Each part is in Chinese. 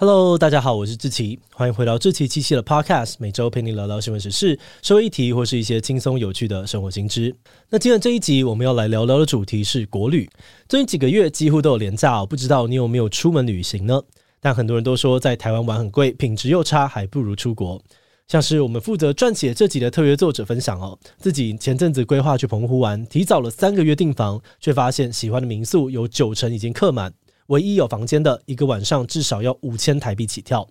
Hello，大家好，我是志奇，欢迎回到志奇七七的 Podcast，每周陪你聊聊新闻时事、社会议题或是一些轻松有趣的生活新知。那今天这一集我们要来聊聊的主题是国旅。最近几个月几乎都有连假，不知道你有没有出门旅行呢？但很多人都说在台湾玩很贵，品质又差，还不如出国。像是我们负责撰写这集的特约作者分享哦，自己前阵子规划去澎湖玩，提早了三个月订房，却发现喜欢的民宿有九成已经客满。唯一有房间的一个晚上至少要五千台币起跳，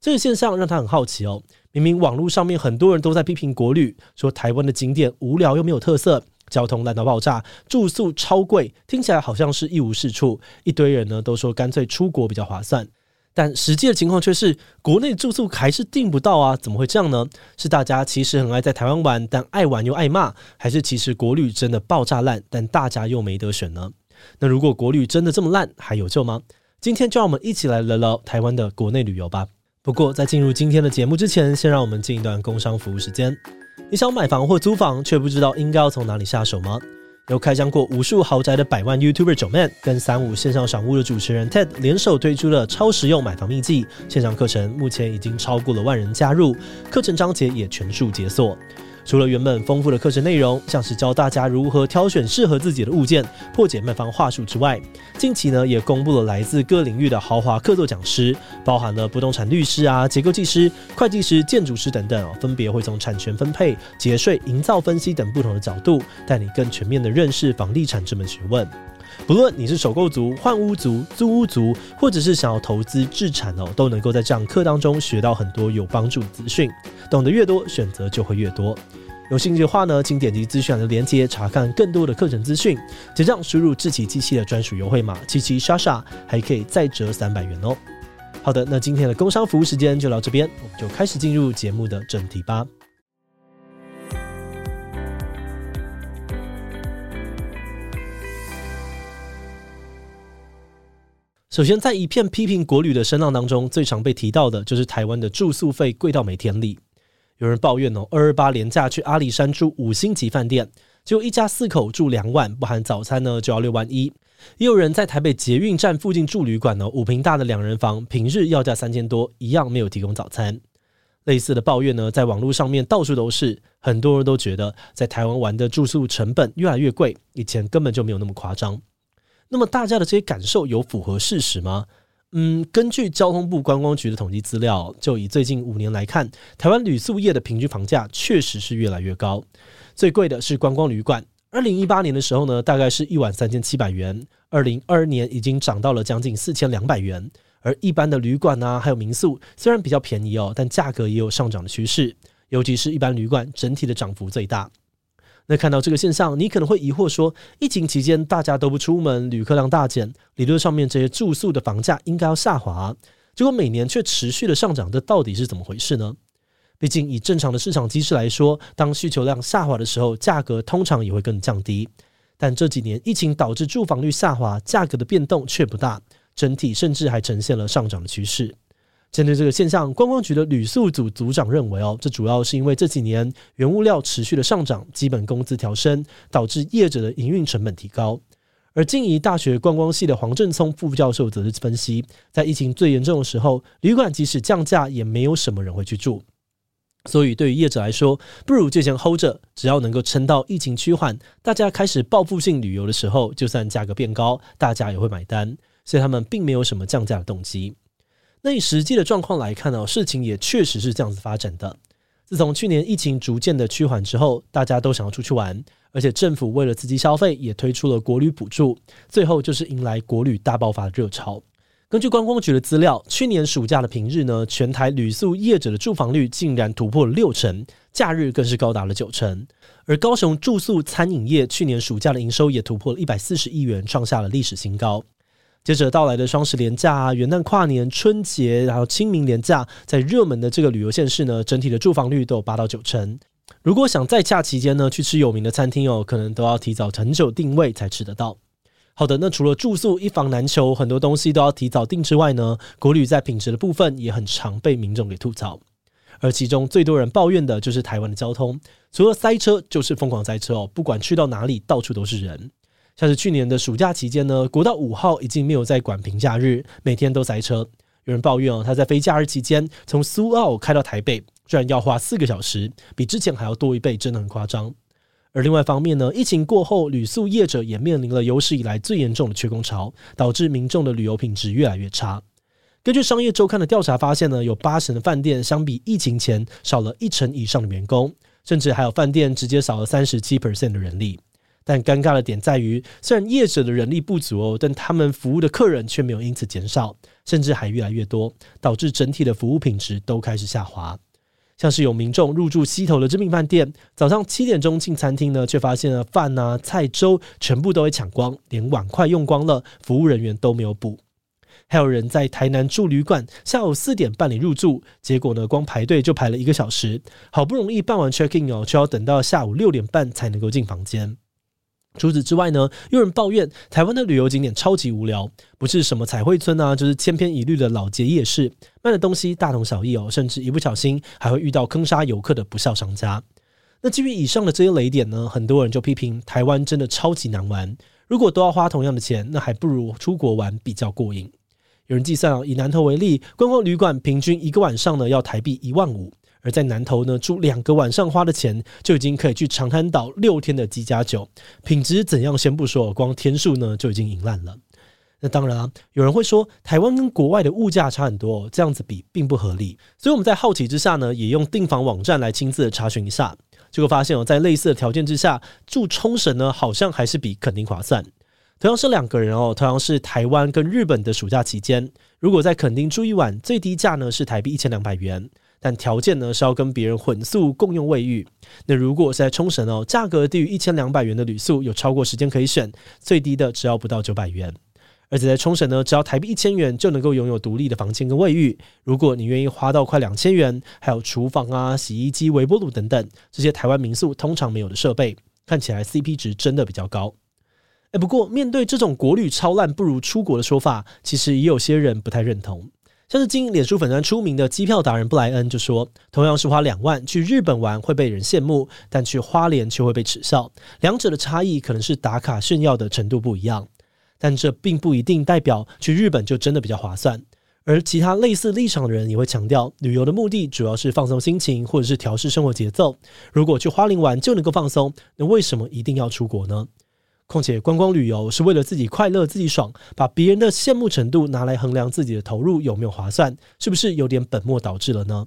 这个现象让他很好奇哦。明明网络上面很多人都在批评国旅，说台湾的景点无聊又没有特色，交通烂到爆炸，住宿超贵，听起来好像是一无是处。一堆人呢都说干脆出国比较划算，但实际的情况却是国内住宿还是订不到啊？怎么会这样呢？是大家其实很爱在台湾玩，但爱玩又爱骂，还是其实国旅真的爆炸烂，但大家又没得选呢？那如果国旅真的这么烂，还有救吗？今天就让我们一起来聊聊台湾的国内旅游吧。不过在进入今天的节目之前，先让我们进一段工商服务时间。你想买房或租房，却不知道应该要从哪里下手吗？由开箱过无数豪宅的百万 YouTuber Joeman 跟三五线上赏屋的主持人 Ted 联手推出了超实用买房秘籍线上课程，目前已经超过了万人加入，课程章节也全数解锁。除了原本丰富的课程内容，像是教大家如何挑选适合自己的物件、破解卖方话术之外，近期呢也公布了来自各领域的豪华客座讲师，包含了不动产律师啊、结构技师、会计师、建筑师等等，分别会从产权分配、节税、营造分析等不同的角度，带你更全面的认识房地产这门学问。不论你是首购族、换屋族、租屋族，或者是想要投资置产哦，都能够在这堂课当中学到很多有帮助资讯。懂得越多，选择就会越多。有兴趣的话呢，请点击资讯的链接查看更多的课程资讯。结账输入志奇机器的专属优惠码七七莎莎，还可以再折三百元哦。好的，那今天的工商服务时间就到这边，我们就开始进入节目的正题吧。首先，在一片批评国旅的声浪当中，最常被提到的就是台湾的住宿费贵到没天理。有人抱怨哦，二二八廉价去阿里山住五星级饭店，就一家四口住两晚，不含早餐呢，就要六万一。也有人在台北捷运站附近住旅馆呢，五坪大的两人房，平日要价三千多，一样没有提供早餐。类似的抱怨呢，在网络上面到处都是，很多人都觉得在台湾玩的住宿成本越来越贵，以前根本就没有那么夸张。那么大家的这些感受有符合事实吗？嗯，根据交通部观光局的统计资料，就以最近五年来看，台湾旅宿业的平均房价确实是越来越高。最贵的是观光旅馆，二零一八年的时候呢，大概是一晚三千七百元，二零二二年已经涨到了将近四千两百元。而一般的旅馆啊，还有民宿，虽然比较便宜哦，但价格也有上涨的趋势，尤其是一般旅馆，整体的涨幅最大。那看到这个现象，你可能会疑惑说，疫情期间大家都不出门，旅客量大减，理论上面这些住宿的房价应该要下滑，结果每年却持续的上涨，这到底是怎么回事呢？毕竟以正常的市场机制来说，当需求量下滑的时候，价格通常也会更降低。但这几年疫情导致住房率下滑，价格的变动却不大，整体甚至还呈现了上涨的趋势。针对这个现象，观光局的旅宿组组长认为，哦，这主要是因为这几年原物料持续的上涨，基本工资调升，导致业者的营运成本提高。而静宜大学观光系的黄正聪副教授则是分析，在疫情最严重的时候，旅馆即使降价，也没有什么人会去住。所以对于业者来说，不如就先 hold 着，只要能够撑到疫情趋缓，大家开始报复性旅游的时候，就算价格变高，大家也会买单。所以他们并没有什么降价的动机。那以实际的状况来看呢，事情也确实是这样子发展的。自从去年疫情逐渐的趋缓之后，大家都想要出去玩，而且政府为了刺激消费，也推出了国旅补助，最后就是迎来国旅大爆发的热潮。根据观光局的资料，去年暑假的平日呢，全台旅宿业者的住房率竟然突破了六成，假日更是高达了九成。而高雄住宿餐饮业去年暑假的营收也突破了一百四十亿元，创下了历史新高。接着到来的双十连假啊、元旦跨年、春节，然后清明连假，在热门的这个旅游县市呢，整体的住房率都有八到九成。如果想在假期间呢去吃有名的餐厅哦，可能都要提早很久订位才吃得到。好的，那除了住宿一房难求，很多东西都要提早订之外呢，国旅在品质的部分也很常被民众给吐槽。而其中最多人抱怨的就是台湾的交通，除了塞车就是疯狂塞车哦，不管去到哪里，到处都是人。像是去年的暑假期间呢，国道五号已经没有在管平假日，每天都塞车。有人抱怨哦，他在非假日期间从苏澳开到台北，居然要花四个小时，比之前还要多一倍，真的很夸张。而另外一方面呢，疫情过后，旅宿业者也面临了有史以来最严重的缺工潮，导致民众的旅游品质越来越差。根据商业周刊的调查发现呢，有八成的饭店相比疫情前少了一成以上的员工，甚至还有饭店直接少了三十七 percent 的人力。但尴尬的点在于，虽然业者的人力不足哦，但他们服务的客人却没有因此减少，甚至还越来越多，导致整体的服务品质都开始下滑。像是有民众入住西头的知名饭店，早上七点钟进餐厅呢，却发现了饭啊、菜、粥全部都被抢光，连碗筷用光了，服务人员都没有补。还有人在台南住旅馆，下午四点办理入住，结果呢，光排队就排了一个小时，好不容易办完 check in 哦，却要等到下午六点半才能够进房间。除此之外呢，有人抱怨台湾的旅游景点超级无聊，不是什么彩绘村啊，就是千篇一律的老街夜市，卖的东西大同小异哦，甚至一不小心还会遇到坑杀游客的不肖商家。那基于以上的这些雷点呢，很多人就批评台湾真的超级难玩。如果都要花同样的钱，那还不如出国玩比较过瘾。有人计算啊，以南投为例，观光旅馆平均一个晚上呢要台币一万五。而在南投呢，住两个晚上花的钱就已经可以去长滩岛六天的机加酒，品质怎样先不说，光天数呢就已经赢烂了。那当然啊，有人会说台湾跟国外的物价差很多，这样子比并不合理。所以我们在好奇之下呢，也用订房网站来亲自的查询一下，结果发现哦，在类似的条件之下，住冲绳呢好像还是比垦丁划算。同样是两个人哦，同样是台湾跟日本的暑假期间，如果在垦丁住一晚，最低价呢是台币一千两百元。但条件呢是要跟别人混宿共用卫浴。那如果是在冲绳哦，价格低于一千两百元的旅宿有超过时间可以选，最低的只要不到九百元。而且在冲绳呢，只要台币一千元就能够拥有独立的房间跟卫浴。如果你愿意花到快两千元，还有厨房啊、洗衣机、微波炉等等这些台湾民宿通常没有的设备，看起来 CP 值真的比较高。哎，不过面对这种国旅超烂不如出国的说法，其实也有些人不太认同。像是经营脸书粉专出名的机票达人布莱恩就说，同样是花两万去日本玩会被人羡慕，但去花莲却会被耻笑。两者的差异可能是打卡炫耀的程度不一样，但这并不一定代表去日本就真的比较划算。而其他类似立场的人也会强调，旅游的目的主要是放松心情或者是调试生活节奏。如果去花莲玩就能够放松，那为什么一定要出国呢？况且观光旅游是为了自己快乐、自己爽，把别人的羡慕程度拿来衡量自己的投入有没有划算，是不是有点本末倒置了呢？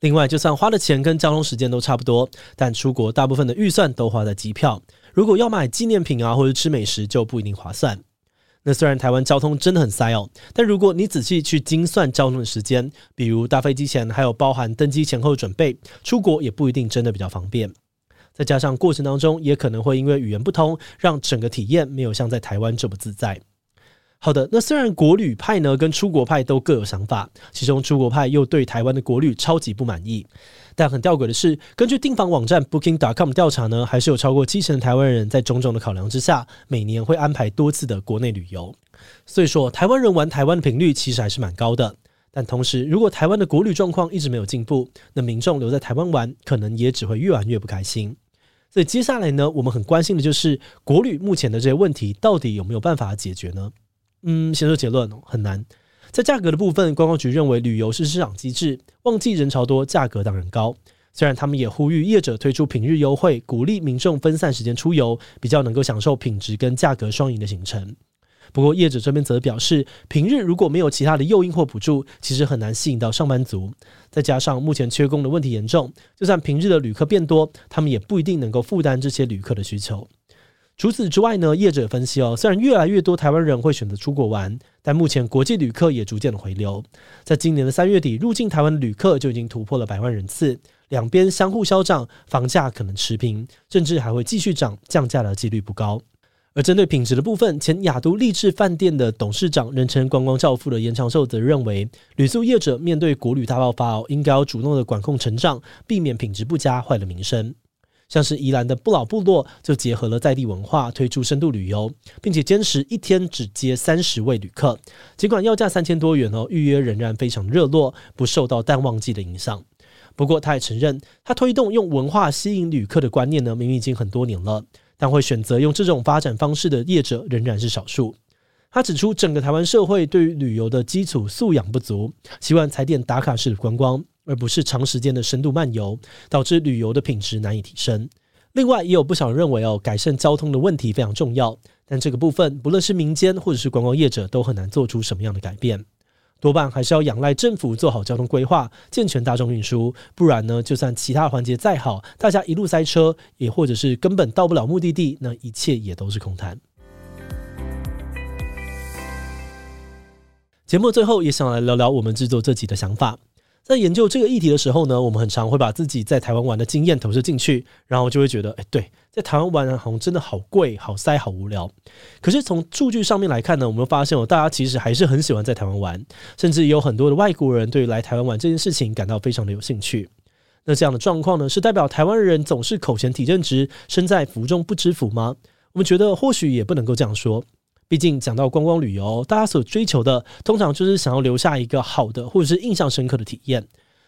另外，就算花的钱跟交通时间都差不多，但出国大部分的预算都花在机票，如果要买纪念品啊或者吃美食就不一定划算。那虽然台湾交通真的很塞哦，但如果你仔细去精算交通的时间，比如搭飞机前还有包含登机前后准备，出国也不一定真的比较方便。再加上过程当中也可能会因为语言不通，让整个体验没有像在台湾这么自在。好的，那虽然国旅派呢跟出国派都各有想法，其中出国派又对台湾的国旅超级不满意。但很吊诡的是，根据订房网站 Booking.com 调查呢，还是有超过七成的台湾人在种种的考量之下，每年会安排多次的国内旅游。所以说，台湾人玩台湾的频率其实还是蛮高的。但同时，如果台湾的国旅状况一直没有进步，那民众留在台湾玩，可能也只会越玩越不开心。所以接下来呢，我们很关心的就是国旅目前的这些问题到底有没有办法解决呢？嗯，先说结论，很难。在价格的部分，观光局认为旅游是市场机制，旺季人潮多，价格当然高。虽然他们也呼吁业者推出平日优惠，鼓励民众分散时间出游，比较能够享受品质跟价格双赢的行程。不过，业者这边则表示，平日如果没有其他的诱因或补助，其实很难吸引到上班族。再加上目前缺工的问题严重，就算平日的旅客变多，他们也不一定能够负担这些旅客的需求。除此之外呢，业者分析哦，虽然越来越多台湾人会选择出国玩，但目前国际旅客也逐渐的回流。在今年的三月底，入境台湾旅客就已经突破了百万人次，两边相互消涨，房价可能持平，甚至还会继续涨，降价的几率不高。而针对品质的部分，前亚都丽致饭店的董事长、人称“观光教父”的严长寿则认为，旅宿业者面对国旅大爆发哦，应该要主动的管控成长，避免品质不佳坏了名声。像是宜兰的不老部落，就结合了在地文化，推出深度旅游，并且坚持一天只接三十位旅客，尽管要价三千多元哦，预约仍然非常热络，不受到淡旺季的影响。不过，他也承认，他推动用文化吸引旅客的观念呢，明明已经很多年了。但会选择用这种发展方式的业者仍然是少数。他指出，整个台湾社会对于旅游的基础素养不足，习惯踩点打卡式的观光，而不是长时间的深度漫游，导致旅游的品质难以提升。另外，也有不少人认为哦，改善交通的问题非常重要，但这个部分不论是民间或者是观光业者，都很难做出什么样的改变。多半还是要仰赖政府做好交通规划，健全大众运输，不然呢，就算其他环节再好，大家一路塞车，也或者是根本到不了目的地，那一切也都是空谈。节目最后也想来聊聊我们制作这集的想法。在研究这个议题的时候呢，我们很常会把自己在台湾玩的经验投射进去，然后就会觉得，哎，对，在台湾玩好像真的好贵、好塞、好无聊。可是从数据上面来看呢，我们发现哦，大家其实还是很喜欢在台湾玩，甚至有很多的外国人对于来台湾玩这件事情感到非常的有兴趣。那这样的状况呢，是代表台湾人总是口嫌体正直，身在福中不知福吗？我们觉得或许也不能够这样说。毕竟讲到观光旅游，大家所追求的通常就是想要留下一个好的或者是印象深刻的体验。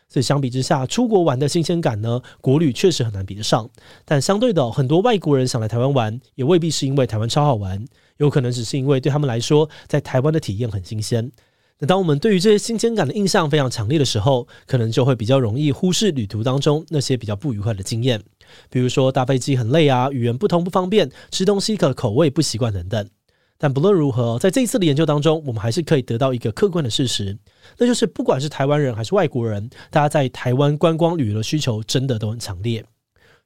所以相比之下，出国玩的新鲜感呢，国旅确实很难比得上。但相对的，很多外国人想来台湾玩，也未必是因为台湾超好玩，有可能只是因为对他们来说，在台湾的体验很新鲜。那当我们对于这些新鲜感的印象非常强烈的时候，可能就会比较容易忽视旅途当中那些比较不愉快的经验，比如说搭飞机很累啊，语言不通不方便，吃东西的口味不习惯等等。但不论如何，在这一次的研究当中，我们还是可以得到一个客观的事实，那就是不管是台湾人还是外国人，大家在台湾观光旅游的需求真的都很强烈。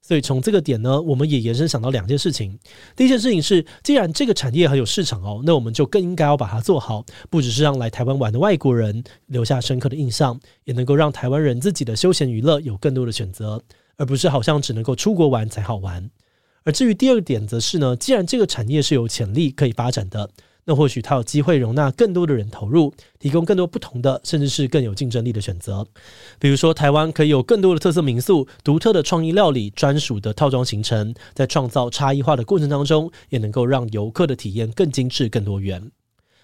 所以从这个点呢，我们也延伸想到两件事情。第一件事情是，既然这个产业很有市场哦，那我们就更应该要把它做好，不只是让来台湾玩的外国人留下深刻的印象，也能够让台湾人自己的休闲娱乐有更多的选择，而不是好像只能够出国玩才好玩。而至于第二个点，则是呢，既然这个产业是有潜力可以发展的，那或许它有机会容纳更多的人投入，提供更多不同的，甚至是更有竞争力的选择。比如说，台湾可以有更多的特色民宿、独特的创意料理、专属的套装行程，在创造差异化的过程当中，也能够让游客的体验更精致、更多元。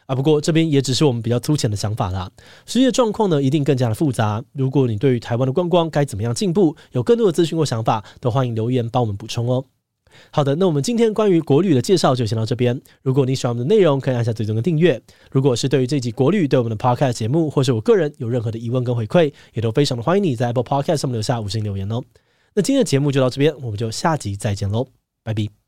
啊，不过这边也只是我们比较粗浅的想法啦，实际的状况呢，一定更加的复杂。如果你对于台湾的观光该怎么样进步，有更多的资讯或想法，都欢迎留言帮我们补充哦。好的，那我们今天关于国旅的介绍就先到这边。如果你喜欢我们的内容，可以按下最终的订阅。如果是对于这集国旅对我们的 Podcast 节目，或是我个人有任何的疑问跟回馈，也都非常的欢迎你在 Apple Podcast 上面留下五星留言哦。那今天的节目就到这边，我们就下集再见喽，拜拜。